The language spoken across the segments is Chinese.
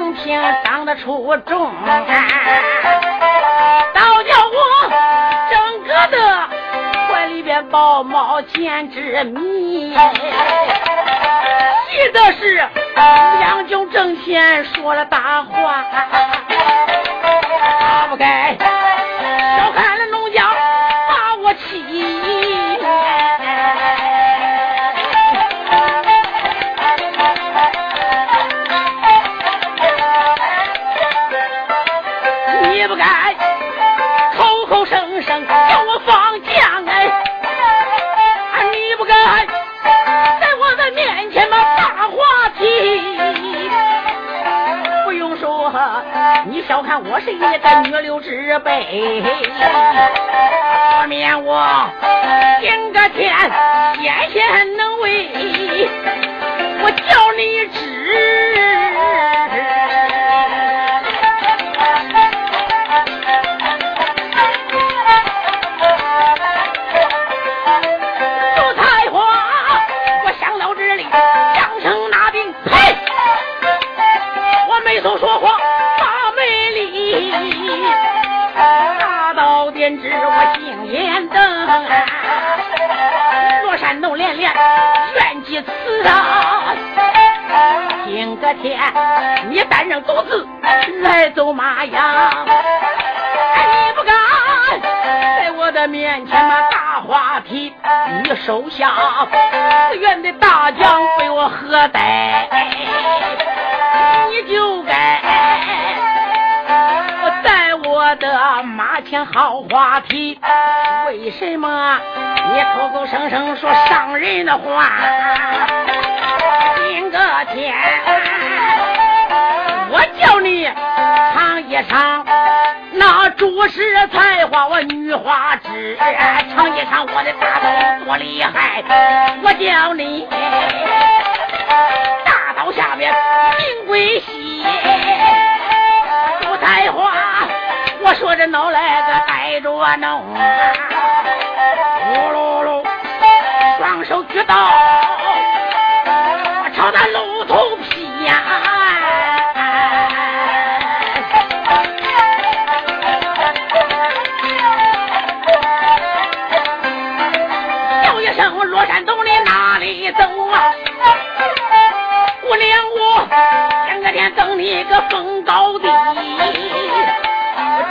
公平当得出众倒叫我整个的怀里边抱毛简之迷气的是杨舅挣钱说了大话。他不该 hey 手下，自愿的大将被我喝呆，你就该在我的马前好话题，为什么你口口声声说伤人的话？今个天，我叫你尝一尝。我是才华，我女花枝，尝一尝我的大刀多厉害。我叫你，大刀下边名贵西。不才华，我说着老来个带着我弄。呼噜噜，双手举刀。你个封高地。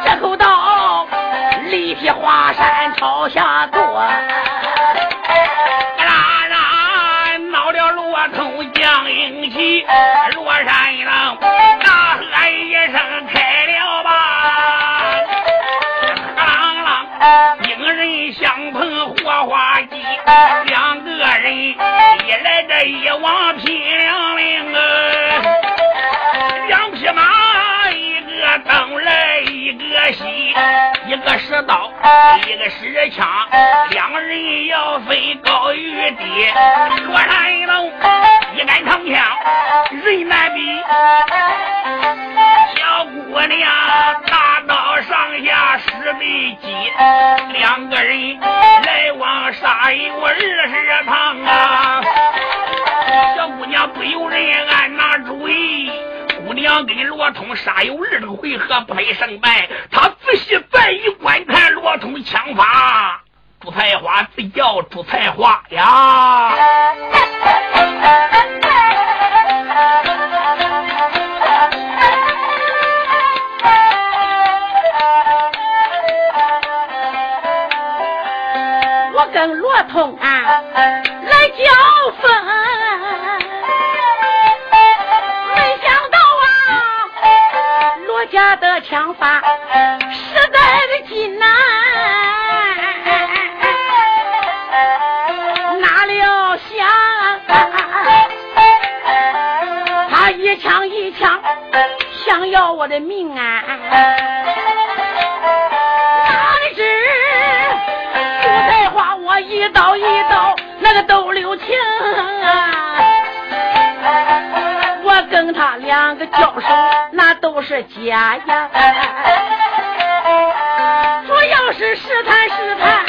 这口刀，力劈华山朝下坐。啦啦，闹了罗通将英旗，罗山郎大喝一声开了吧！啷啷，英人相碰火花机，两个人一来这一往拼西，一个使刀，一个使枪，两人要分高与低。罗山龙一杆长枪，人难比。小姑娘大刀上下使对击，两个人来往杀有二十趟啊！罗通杀有二个回合不分胜败，他仔细再一观看罗通枪法，朱彩花自叫朱彩花呀。我跟罗通啊来交锋。家的枪法实在的紧呐，哪料想他一枪一枪想要我的命啊！哪里知朱彩花我一刀一刀那个都留情啊！他两个交手。都是假呀！主要是试探试探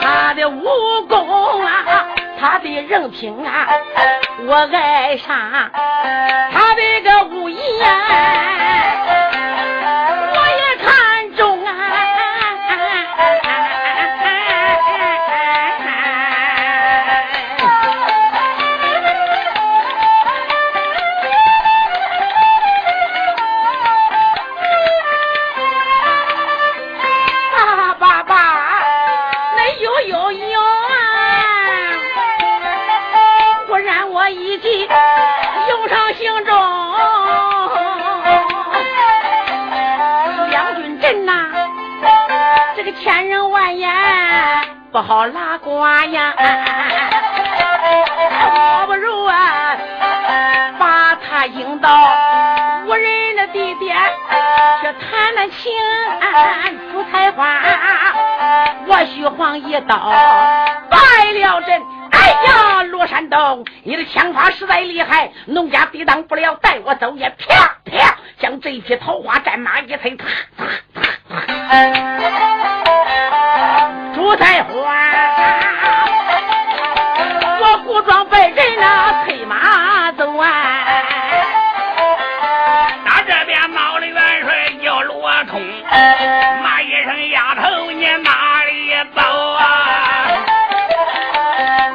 他的武功啊，他的人品啊，我爱上他的个武艺呀。好拉呱呀！我不如啊，把他引到无人的地点去谈谈情。朱彩花，我徐晃一刀败了阵。哎呀，罗山东，你的枪法实在厉害，农家抵挡不了，带我走也！啪啪，将这匹桃花战马一推，啪啪啪啪。朱彩花，我古装败人呐，催马走啊！那这边闹的元帅叫罗通，骂一声丫头，你哪里走啊？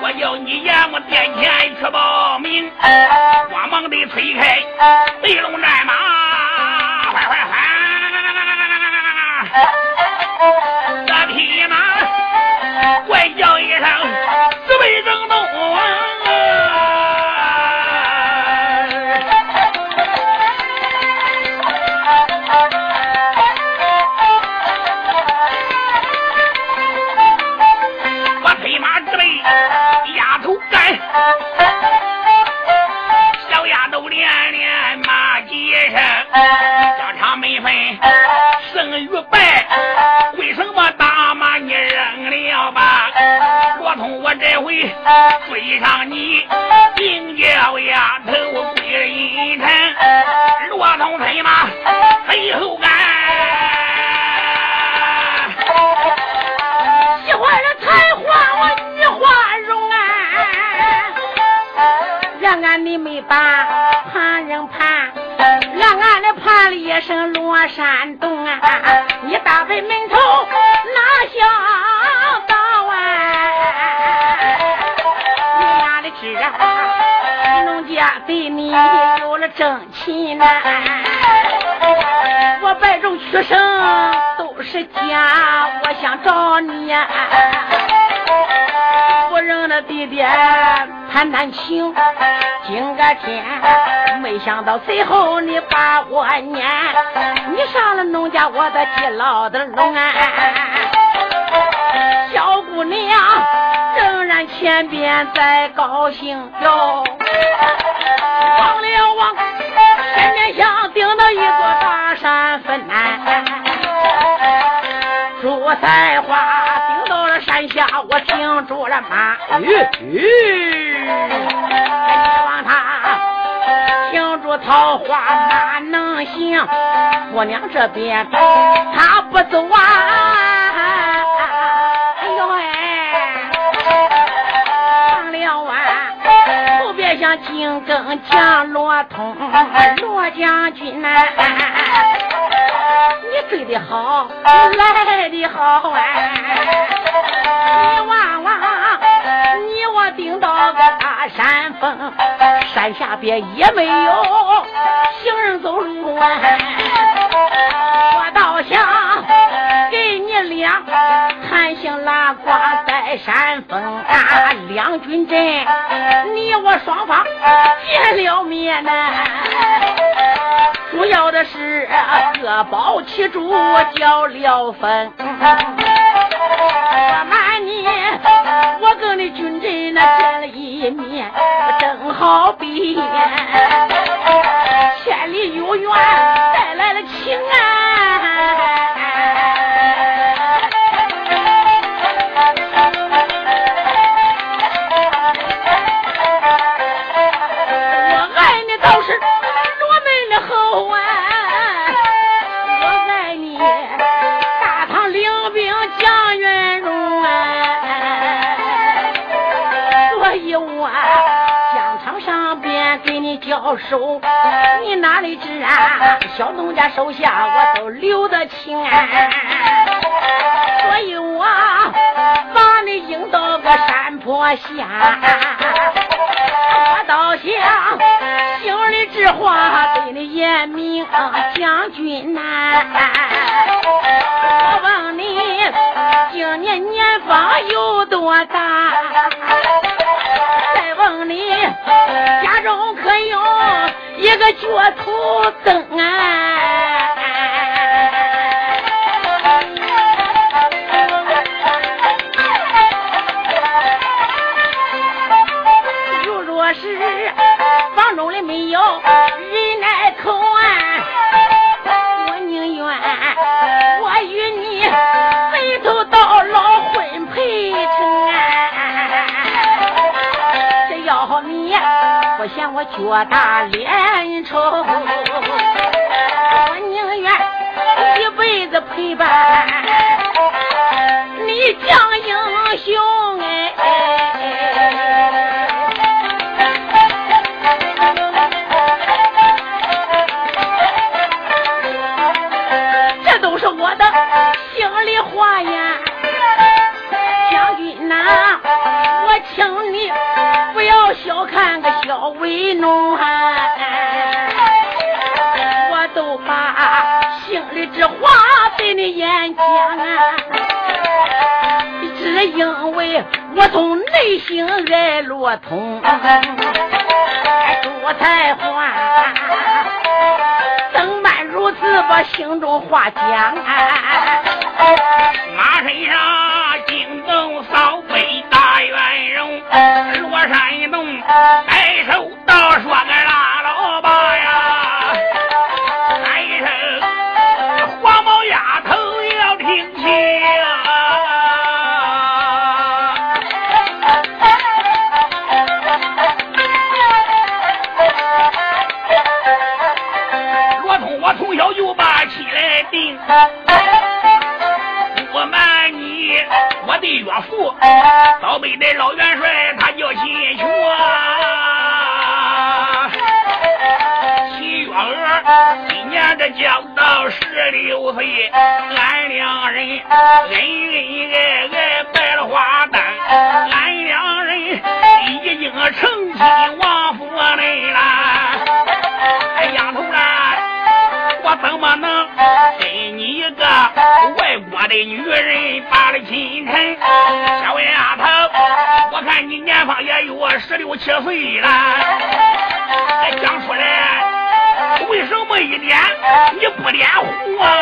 我叫你爷我殿前去报名，怪叫一声，四位正东啊！我催马之备，丫头干，小丫头连连骂几声，家常没分胜与败，这回追上你，金角丫头跪阴沉，骆驼催马催后赶，喜欢的才花我女花容啊，让俺妹妹把旁人盼，让俺的盼了一声罗山洞啊，你打开门头拿下。是啊？农家对你有了真情呐！我百种屈生都是假，我想找你呀！夫人的弟弟谈谈情，今个天没想到最后你把我撵，你上了农家我的地牢的笼啊！前边在高兴哟，望了望，前面像顶到一座大山坟呐，朱彩花顶到了山下，我停住了马，咦咦，望他停住桃花哪能行？姑娘这边他不走啊！后边像金更降罗通罗将军呐、你追的好，来的好啊！你望望，你我顶到个大山峰，山下边也没有行人走路啊！我倒想给你俩谈情拉呱在山峰啊，两军阵，你我双方见了面呐。主要的是各保其主，交了分。我瞒你，我跟你军阵那见了一面，正好比千里有缘带来了情啊！手，你哪里知啊？小农家手下我都留得清啊，所以我把你引到个山坡下。我倒想心里之话对你言明，将军呐、我问你今年年方有多大？你家中可有一个脚头灯啊？如若是房中里没有脚大脸丑，我宁愿一辈子陪伴你将英雄哎。为农啊，我都把心里之话对你演讲啊，只因为我从内心爱罗通，多才华。怎般如此把心中话讲啊？北的老元帅，他叫秦琼。秦月儿今年这交到十六岁，俺两人恩恩爱爱拜了花旦，俺两人已经成亲王府内了。哎，丫头啊，我怎么能跟你一个外国的女人把了亲成？也有十六七岁了，哎，讲出来。为什么一脸你不脸红啊？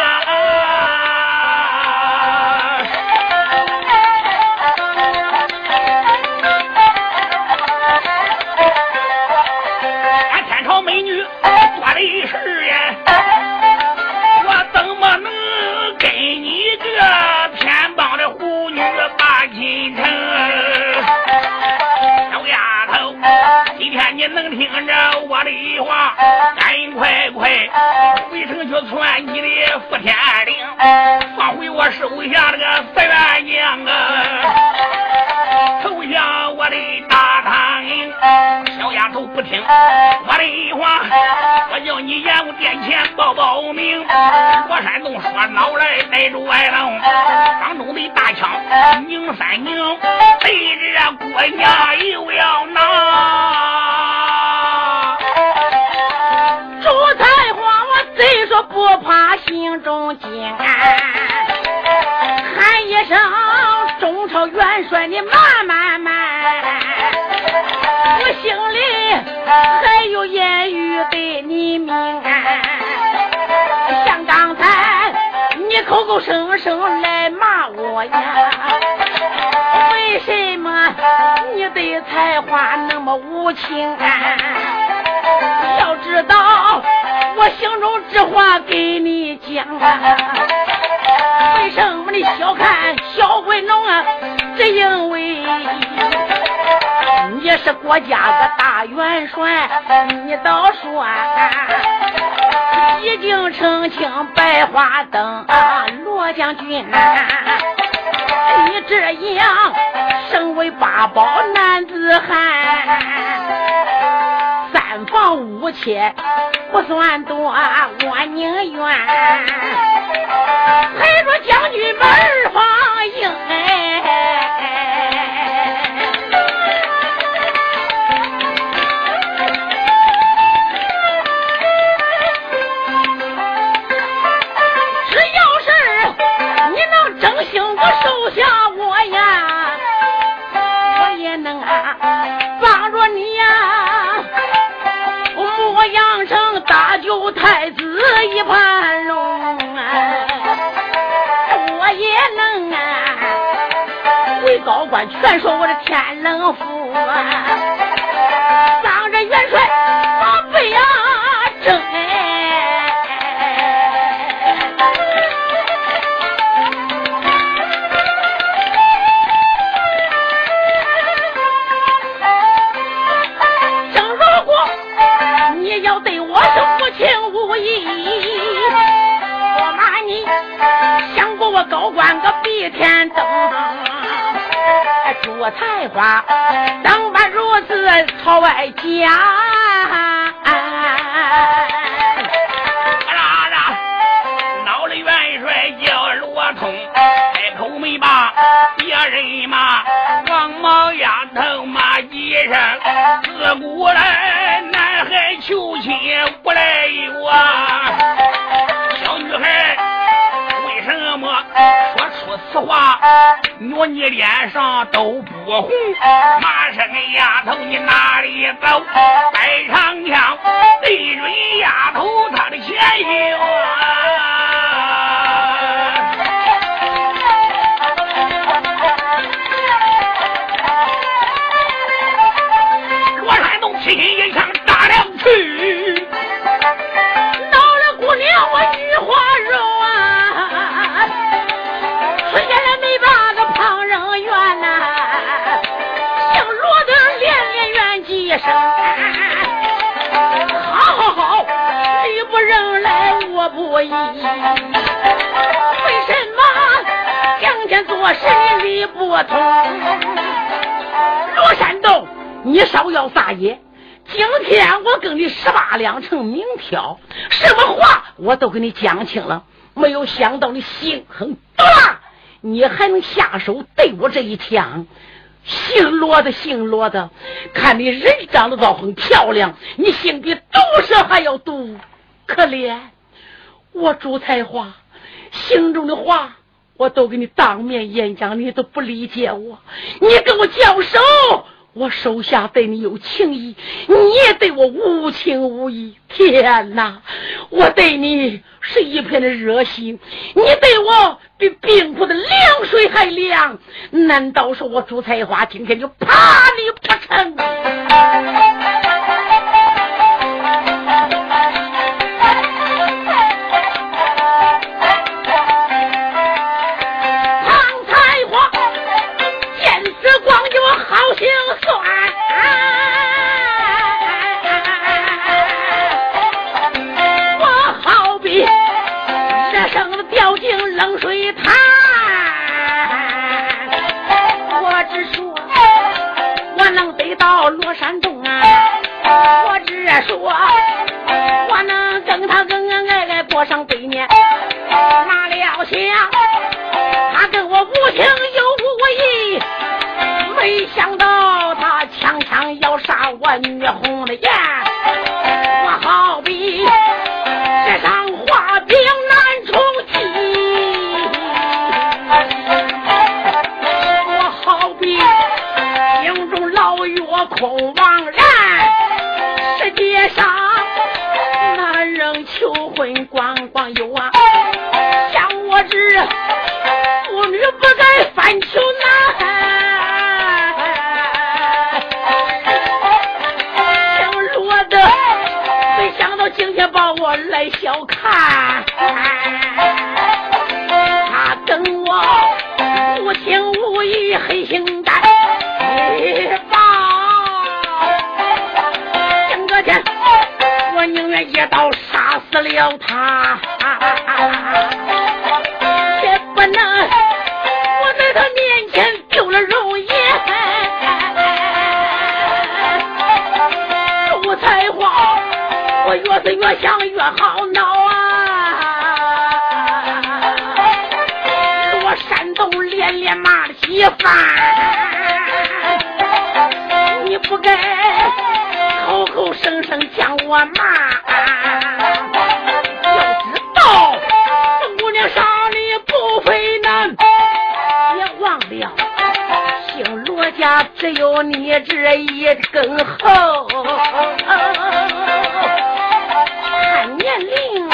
我家的大元帅，你倒说已经澄清百花灯啊，罗将军，你这样身为八宝男子汉。三房五妾不算多，我宁愿陪着将军们放营。只手下我呀，我也能啊帮着你呀。我养成大舅太子一盘龙啊，我也能啊，为高官全说我的天冷府，啊一天灯，朱才华当把如此朝外讲。啦啦，闹了元帅叫罗通，开口没把别人骂，王毛丫头骂几声，自古来男孩求亲不来我你脸上都不红。马声丫头，你哪里走？带长枪对准丫头她的前胸。罗山洞轻轻一枪打了去。一不依。为什么今天做事你理不通？罗山洞，你少要撒野！今天我跟你十八两成明挑，什么话我都给你讲清了。没有想到你心狠毒辣，你还能下手对我这一枪。姓罗的，姓罗的，看你人长得倒很漂亮，你心比毒蛇还要毒，可怜我朱才华心中的话，我都给你当面演讲，你都不理解我，你跟我交手。我手下对你有情义，你也对我无情无义。天哪，我对你是一片的热心，你对我比冰库的凉水还凉。难道说我朱彩花今天就怕你不成？只有你这一根喉，看年龄，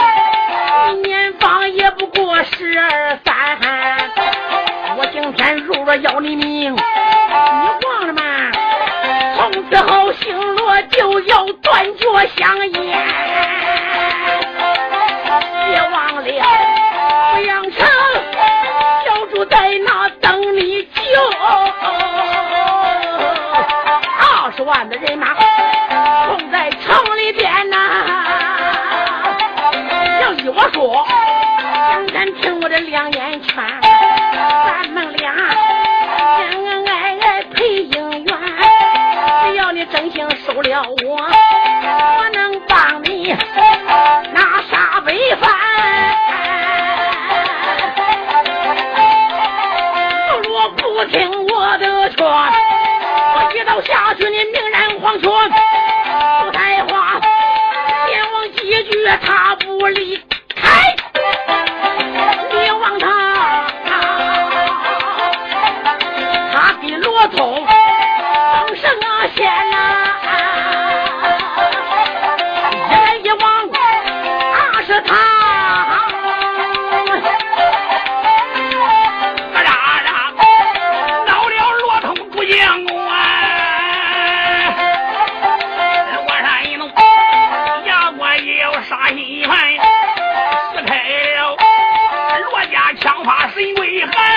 年方也不过十二三。我今天入了要你命，你忘了吗？从此后姓罗就要断绝香烟，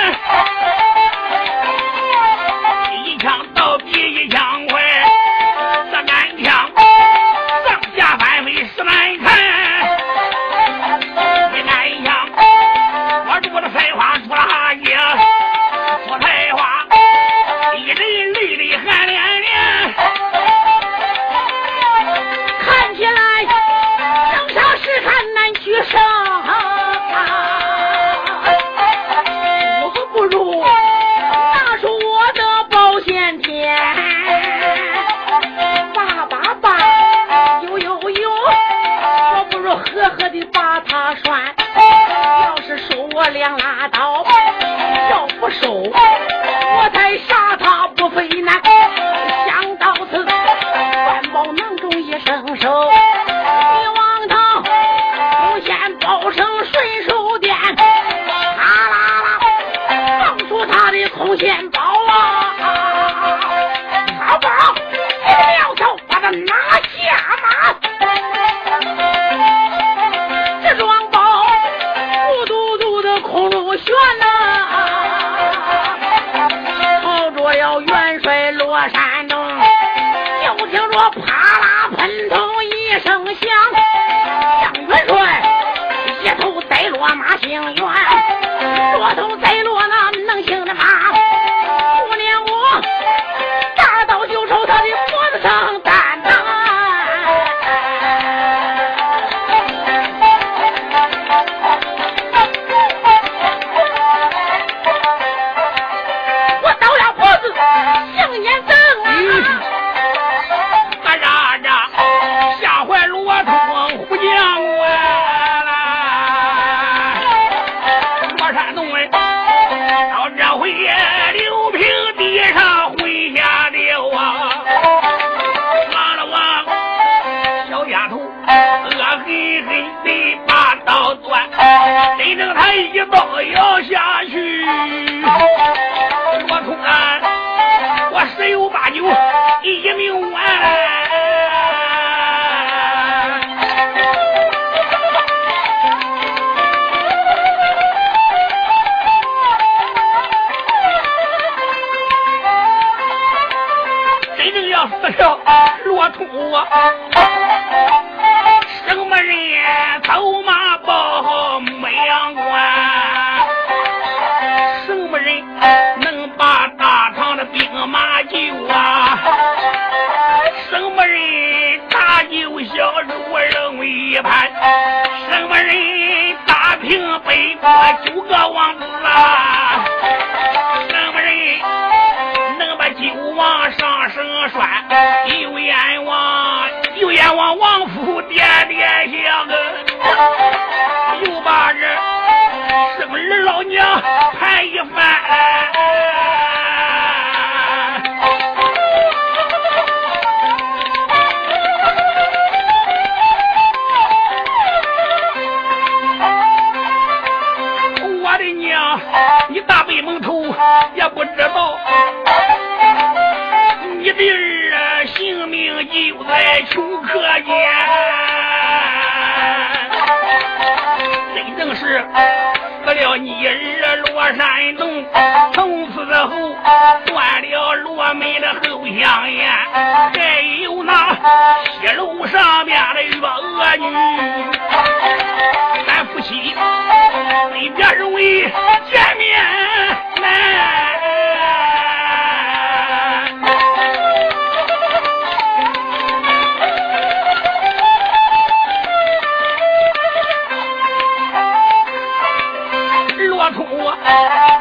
Yeah! 我！死了你儿罗山洞，从此后断了罗门的后香烟，还有那西楼上面的月娥女，咱夫妻非别人为见面难。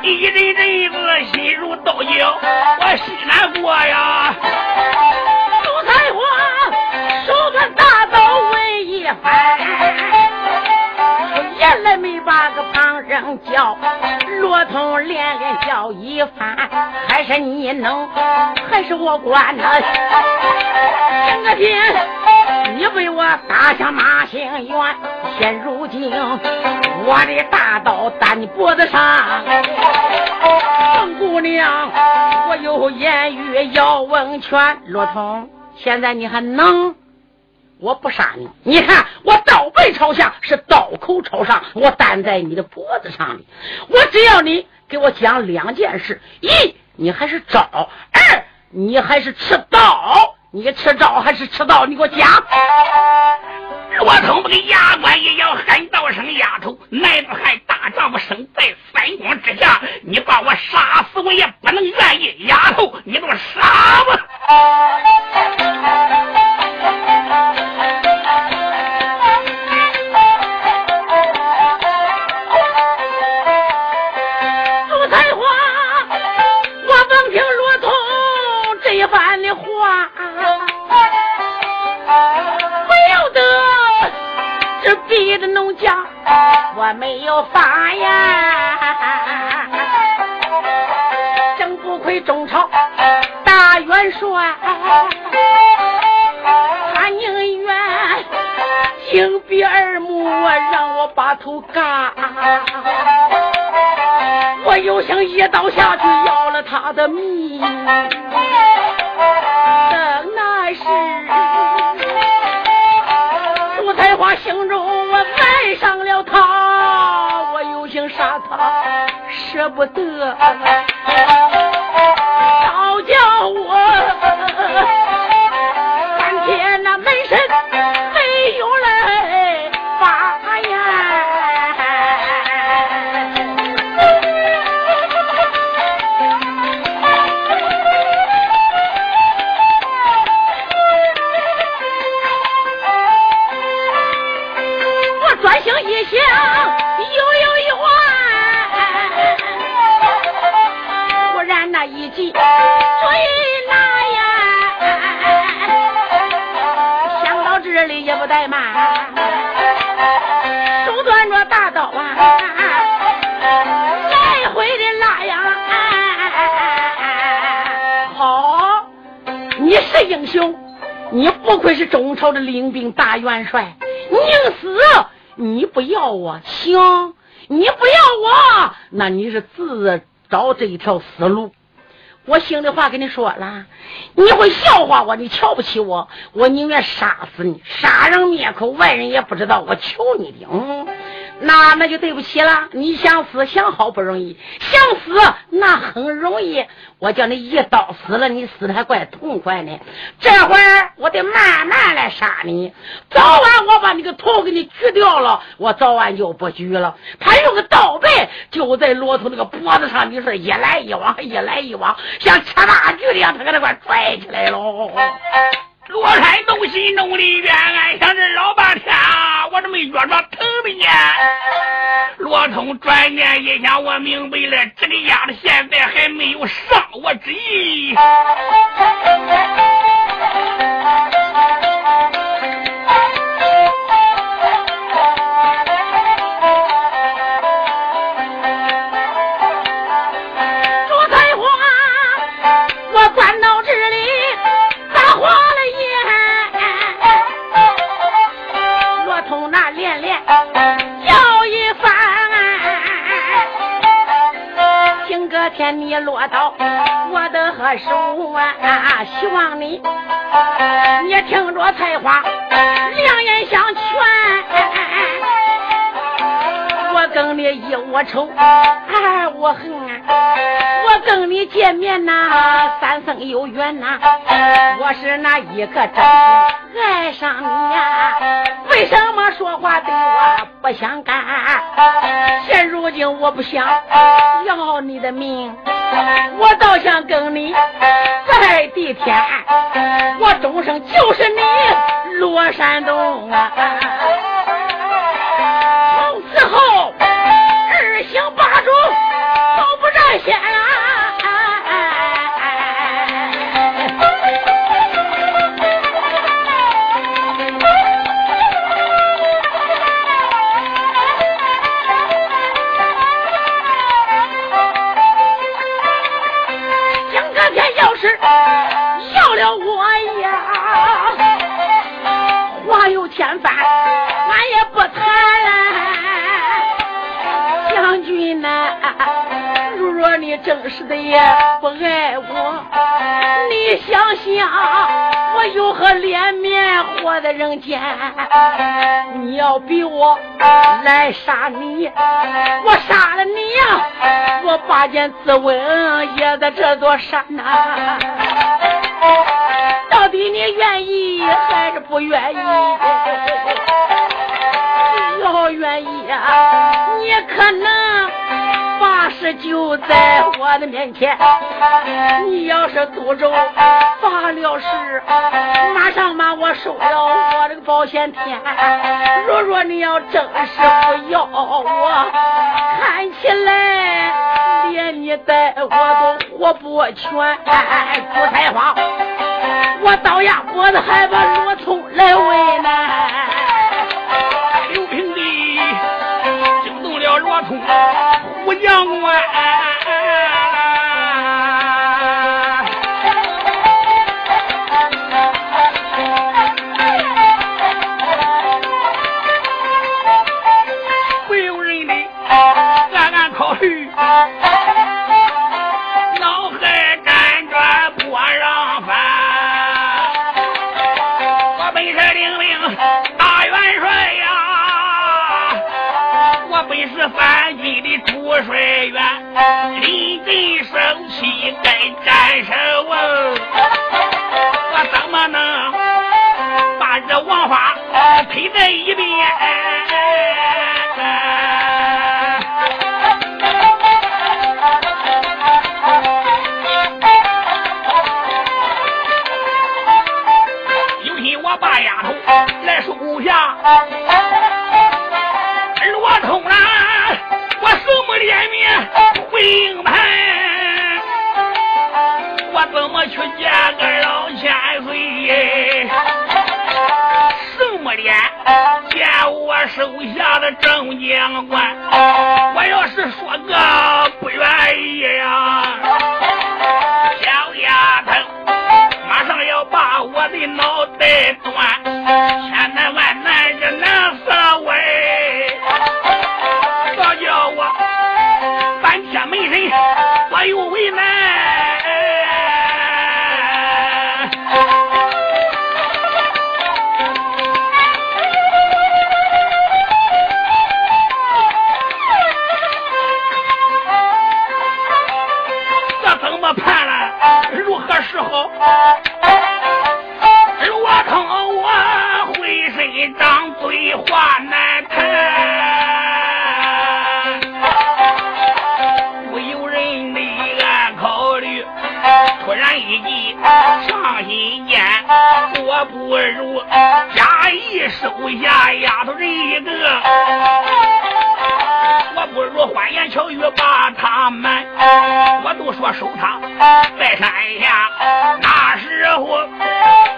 一阵阵子心如刀绞，我心难过呀。朱彩花手端大刀问一番，眼来没把个旁人叫，罗通连连叫一番，还是你能，还是我管呢？整个天你为我打下马行元，现如今我的大刀打你脖子上，本姑娘，我有言语要问全，罗通。现在你还能？我不杀你，你看我刀背朝下，是刀口朝上，我担在你的脖子上的。我只要你给我讲两件事：一，你还是招；二，你还是吃刀。你吃招还是吃刀？你给我讲。我从不给牙关一样，喊道声丫头，男子汉大丈夫生在三光之下，你把我杀死，我也不能愿意。丫头，你给我杀吧！头嘎。我我有幸一刀下去要了他的命。等那时，朱彩花心中我爱上了他，我有幸杀他舍不得，是英雄，你不愧是中朝的领兵大元帅。宁死你不要我，行，你不要我，那你是自找这一条死路。我心里话跟你说了，你会笑话我，你瞧不起我，我宁愿杀死你，杀人灭口，外人也不知道我求你的。嗯那那就对不起了，你想死想好不容易，想死那很容易。我叫你一刀死了，你死的还怪痛快呢。这会儿我得慢慢来杀你，早晚我把你个头给你锯掉了，我早晚就不锯了。他用个刀背就在骆驼那个脖子上，你说一来一往，一来一往，像扯大锯的一样，他给那块拽起来喽。罗山东西弄的冤案，想这老半天，我都没觉着疼的呢。罗通转念一想，我明白了，这个丫的现在还没有伤我之意。天你落到我的手啊！希望你你听着菜花，两眼相劝。我跟你一窝仇，哎，我恨！我跟你见面呐，三生有缘呐。我是那一个真心爱上你呀，为什么说话对我不相干？现我不想要你的命，我倒想跟你在地天，我终生就是你罗山东啊！真是的也不爱我，你想想，我有何脸面活在人间？你要逼我来杀你，我杀了你呀！我拔剑自刎也在这座山呐。到底你愿意还是不愿意？要愿意呀，你可能。这就在我的面前，你要是赌咒发了誓，马上把我收了我这个保险天。若若你要真是不要我，看起来连你带我都活不全。朱彩花，我倒压脖子还把罗通来为难。我，罗通我回身张嘴话难谈，不由人的暗考虑，突然一急上心间，我不如假意收下丫头这一个。我不如花言巧语把他瞒，我都说收他在山下，我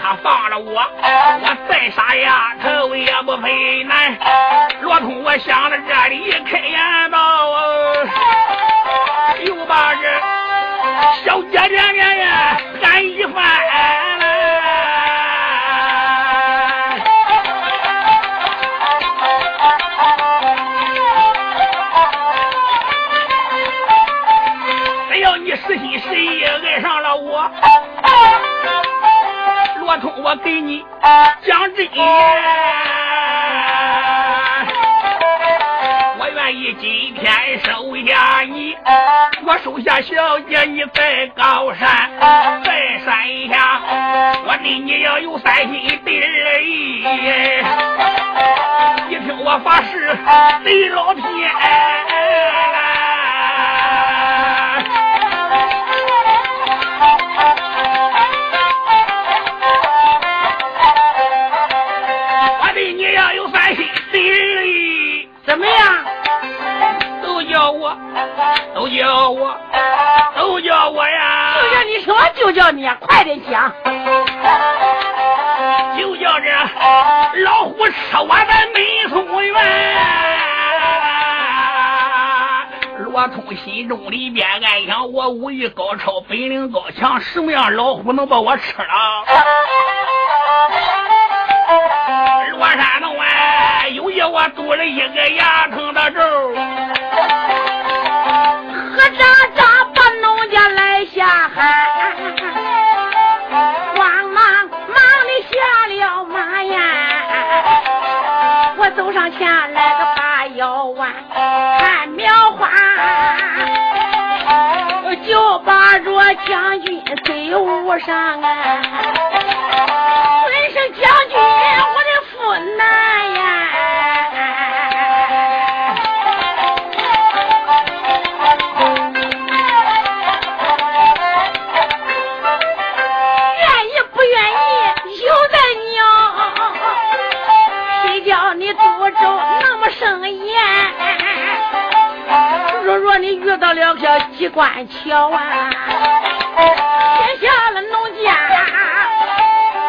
他放了我，我再杀丫头也不费难。罗通，我想着这里，一开眼道：“又把这小姐姐呢我给你讲真。言，我愿意今天收下你，我收下小姐你在高山，在山下，我对你要有三心二意，你听我发誓对老天。都叫我，都叫我呀！就叫你什么，就叫你，快点讲。就叫这老虎吃我的美松园。罗通心中里边暗想：我武艺高超，本领高强，什么样老虎能把我吃了？罗山洞啊，有夜我堵了一个牙疼的咒。若将军队伍上啊！尊声将军，我的父难呀！到了个机关桥啊，撇下了农家，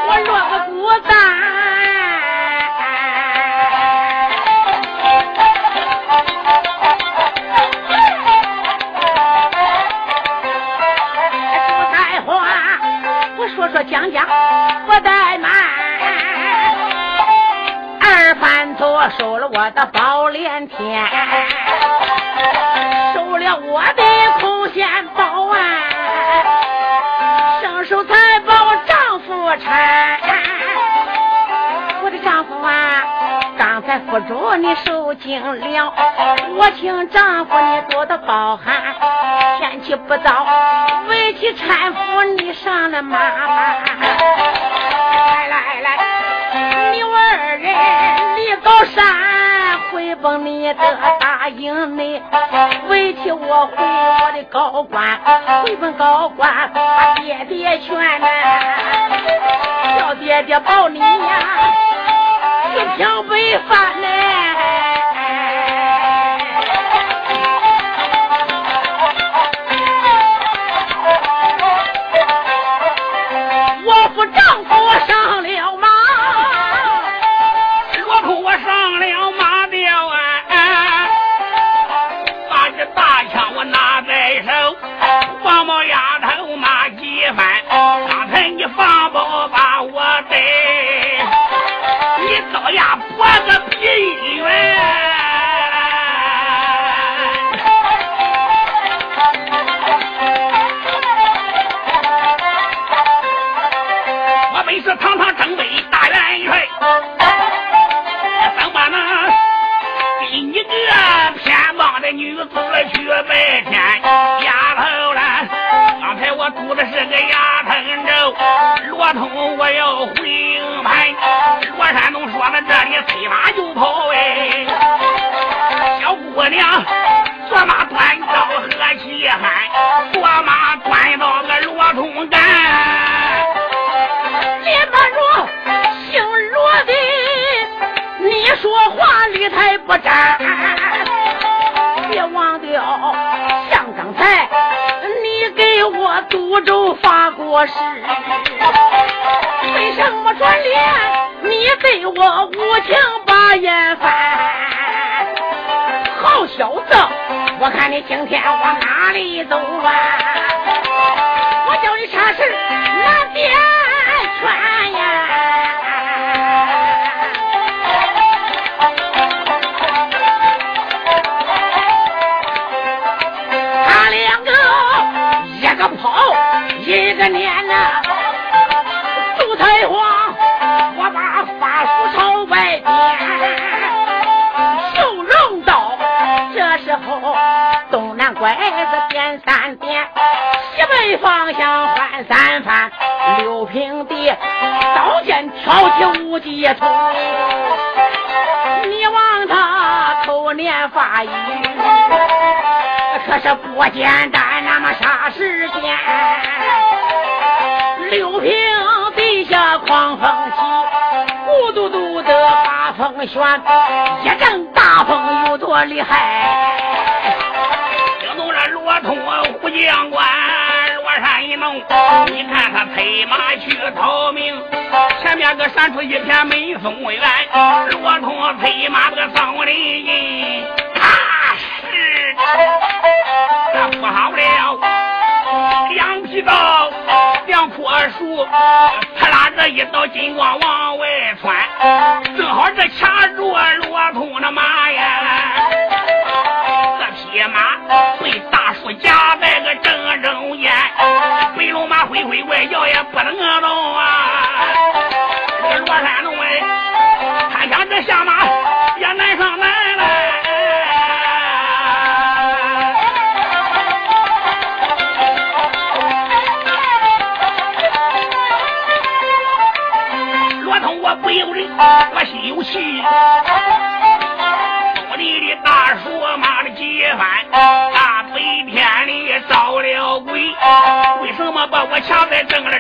我落个孤单。不在话，我说说讲讲，不怠慢。二番左收了我的宝莲天，了我的空闲宝啊，伸手才把我丈夫搀。我的丈夫啊，刚才府主你受惊了，我请丈夫你多多包涵。天气不早，为起搀扶你上了马。来来来，你我二人离高山，回奔你的大营内，委屈我回我的高官，回奔高官把爹爹劝呐，叫爹爹抱你呀，平平北翻呢。白天丫头了，刚才我拄的是个牙疼咒，罗通我要回营盘，罗山东说的这里催马就跑。哎，小姑娘，做马端刀何稀罕，做马端刀个罗通干。李大主，姓罗的，你说话理才不沾。忘掉像刚才你给我赌咒发过誓为什么转脸你对我无情把眼翻。好小子我看你今天往哪里走啊？我叫你啥事难辨劝呀。个年呐，杜太皇，我把法术朝外边。拐子点三点，西北方向换三番，六平地刀剑挑起无计图。你望他口念法语，可是不简单，那么啥时间？六平地下狂风起，咕嘟嘟的把风旋，一阵大风有多厉害？通虎将官罗山一弄，你看他催马去逃命，前面个闪出一片美松原，罗通催马这个上林印，他是那不好了，两匹刀，两棵树，他拉着一道金光往外窜，正好这卡住罗通的马呀。这匹马被大树夹在个正中抢在正了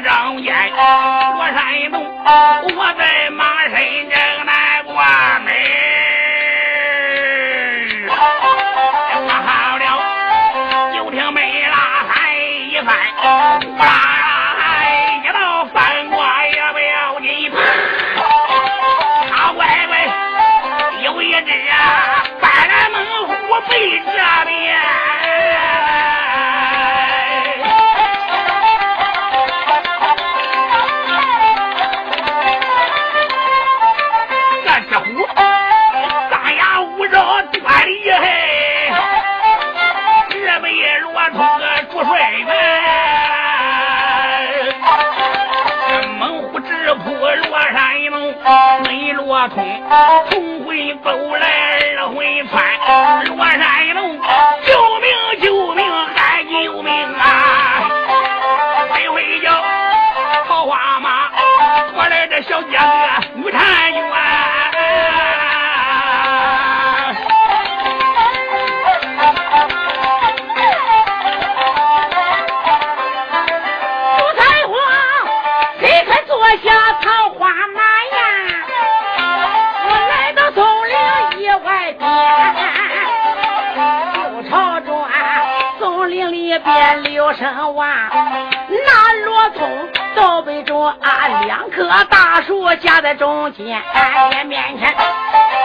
边留声望，那罗通倒背着啊两棵大树夹在中间，俺面前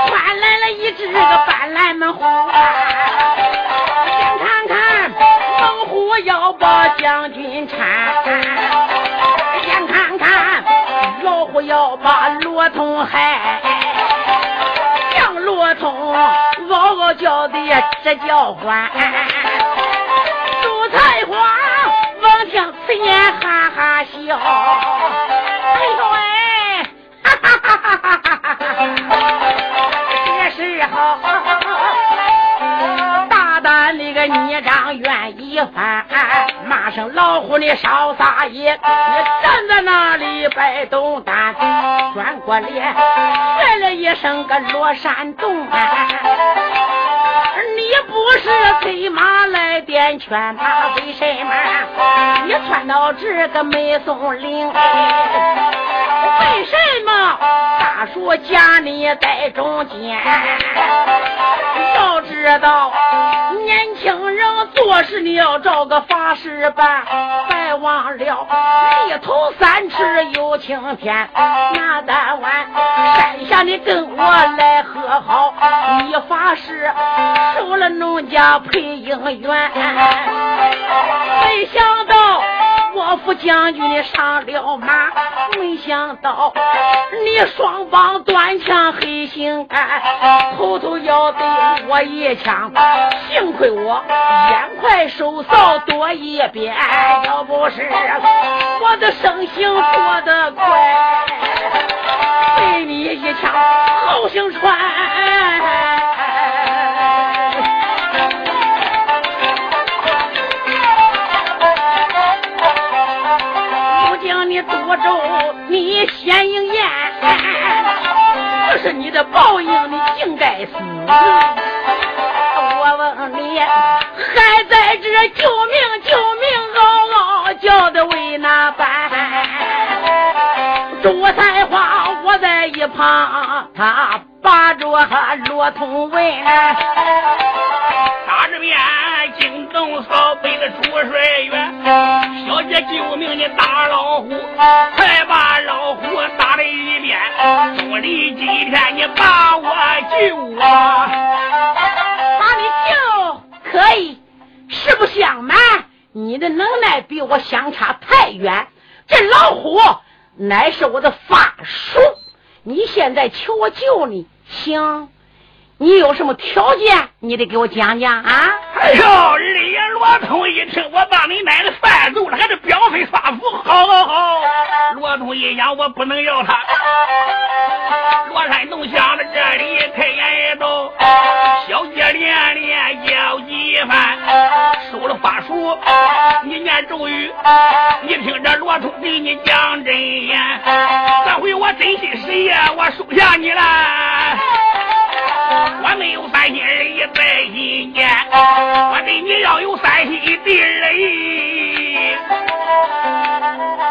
窜来了一只个斑斓猛虎！先看看猛虎要把将军搀，先看看老虎要把罗通害，像罗通嗷嗷叫的直叫唤。王听此言哈哈笑，哎呦喂，哈哈哈哈哈哈这时候大胆那个孽障愿意翻，骂声老虎你少撒野，你站在那里摆动蛋，转过脸来了一声个罗山洞。不是催马来点劝他，为什么你窜到这个梅松林？为什么大树夹你在中间？要知道，年轻人做事你要找个法师办，别忘了一头三尺有青天。那当晚山下你跟我来和好，你发誓收了农家配姻缘。没想到我府将军你上了马，没想到你双膀断枪黑心肝，偷偷要对我一枪。幸亏我眼快手扫多一边，要不是我的生性躲得快，被你一枪好心穿。我咒，你先应验，这是你的报应，你竟该死。我问你，还在这救命救命嗷嗷叫的为哪般？朱彩花我在一旁，他把着罗通问。边惊动扫北的朱帅员，小姐救命你打老虎，快把老虎打了一遍。朱里今天你把我救啊！把你救可以，实不相瞒，你的能耐比我相差太远。这老虎乃是我的法术，你现在求我救你，行？你有什么条件？你得给我讲讲啊！哎呦，二爷罗通一听我把你奶奶犯走了，还是表飞发福，好好好！罗通一想，我不能要他。罗山洞想到这里，开眼一道：“小姐连连叫几番，收了法术，你念咒语，你听着罗通给你讲真言。这回我真心实意，我收下你了。”我没有三心二意在心间，我对你要有三心二意。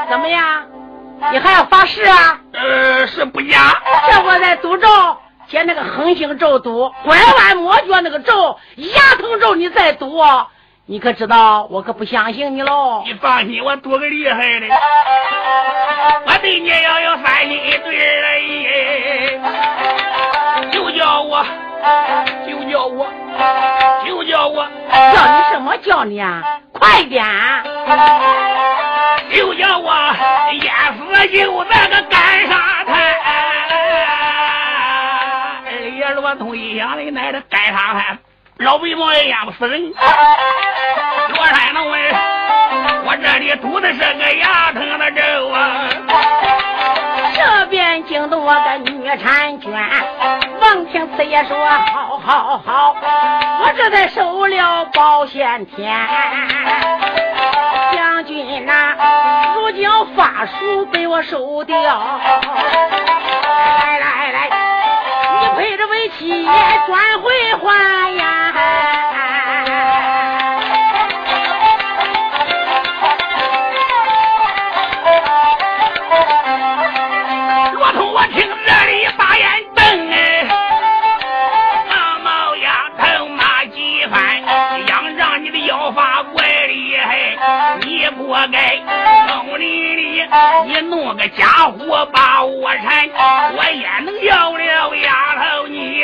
怎么样？你还要发誓啊？呃，是不假。这我在赌咒，写那个横星咒赌，拐弯抹角那个咒，牙疼咒你再赌，你可知道？我可不相信你喽。你放心，我赌个厉害的。我对你要有三心二意。就叫我，就叫我，就叫我，叫你什么叫你啊？快点！就叫我淹死就那个干沙滩。二爷罗通一想，你奶的干沙滩，老鼻毛也淹不死人。罗山龙问，我这里堵的是个牙疼的咒啊。这边惊动我个女婵娟，王听此也说好好好，我这才收了保险天。将军呐，如今法术被我收掉。来来来，你陪着为妻转回还呀。村里里你弄个家伙把我缠，我也能要了丫头你。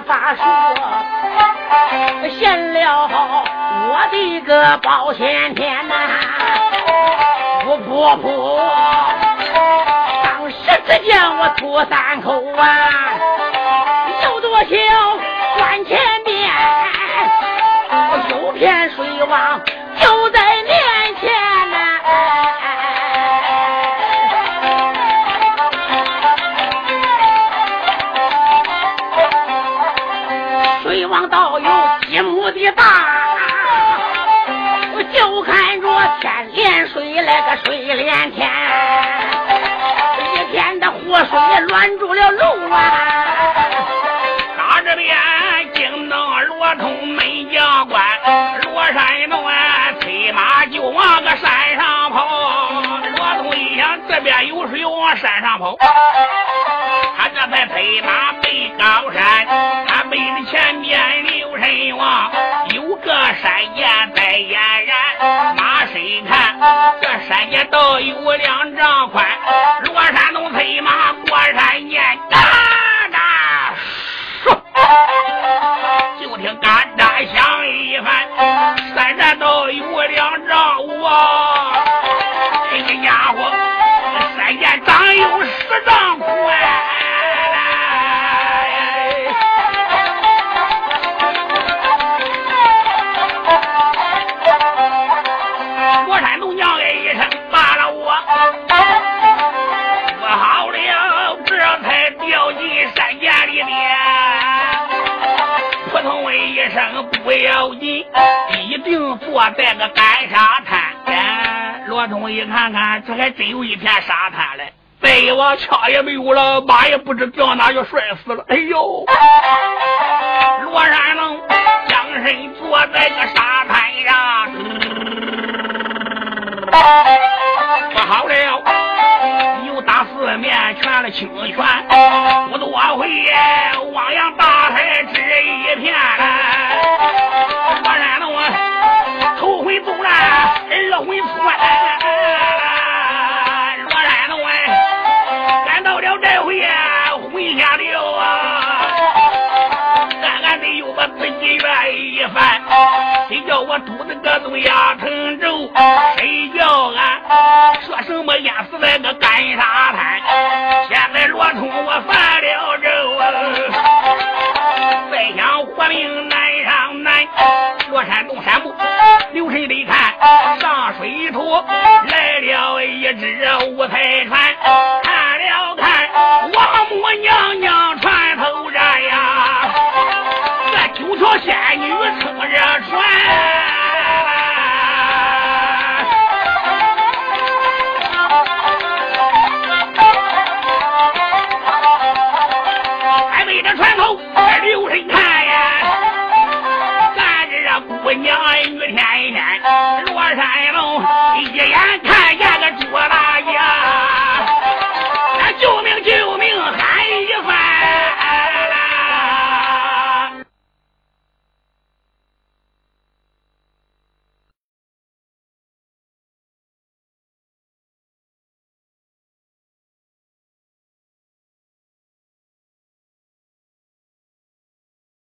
法术，献了我的个保险天呐，不不不，当时只见我吐三口啊，有多小关前边，有片水汪水连天，一天的活水拦住了路啊！打这边惊动罗通没将官，罗山东啊，催马就往个山上跑。罗通一想，这边有水往山上跑，他这才催马背高山。他背的前面刘神王有个山涧在俨然，你看这山涧倒有两丈宽，罗山东催马过山涧，嘎嘎唰，就听嘎嘎响一番，山涧倒有两丈五，这个家伙山涧长有十丈宽。不要紧，一定坐在个干沙滩。哎，罗通一看看，这还真有一片沙滩嘞。再往枪也没有了，马也不知掉哪就摔死了。哎呦！罗山龙将身坐在个沙滩上，不好了，四面全了清泉，不多会汪洋大海只一片。二回窜，罗山龙哎，赶到了这回呀，回下了啊！俺俺得有个自己愿意翻，谁叫我肚子个都压成粥？什么淹死那个干沙滩？现在罗通我。犯了咒啊！再想活命难上难，罗山东山部，留神得看上水土来了一只五彩船。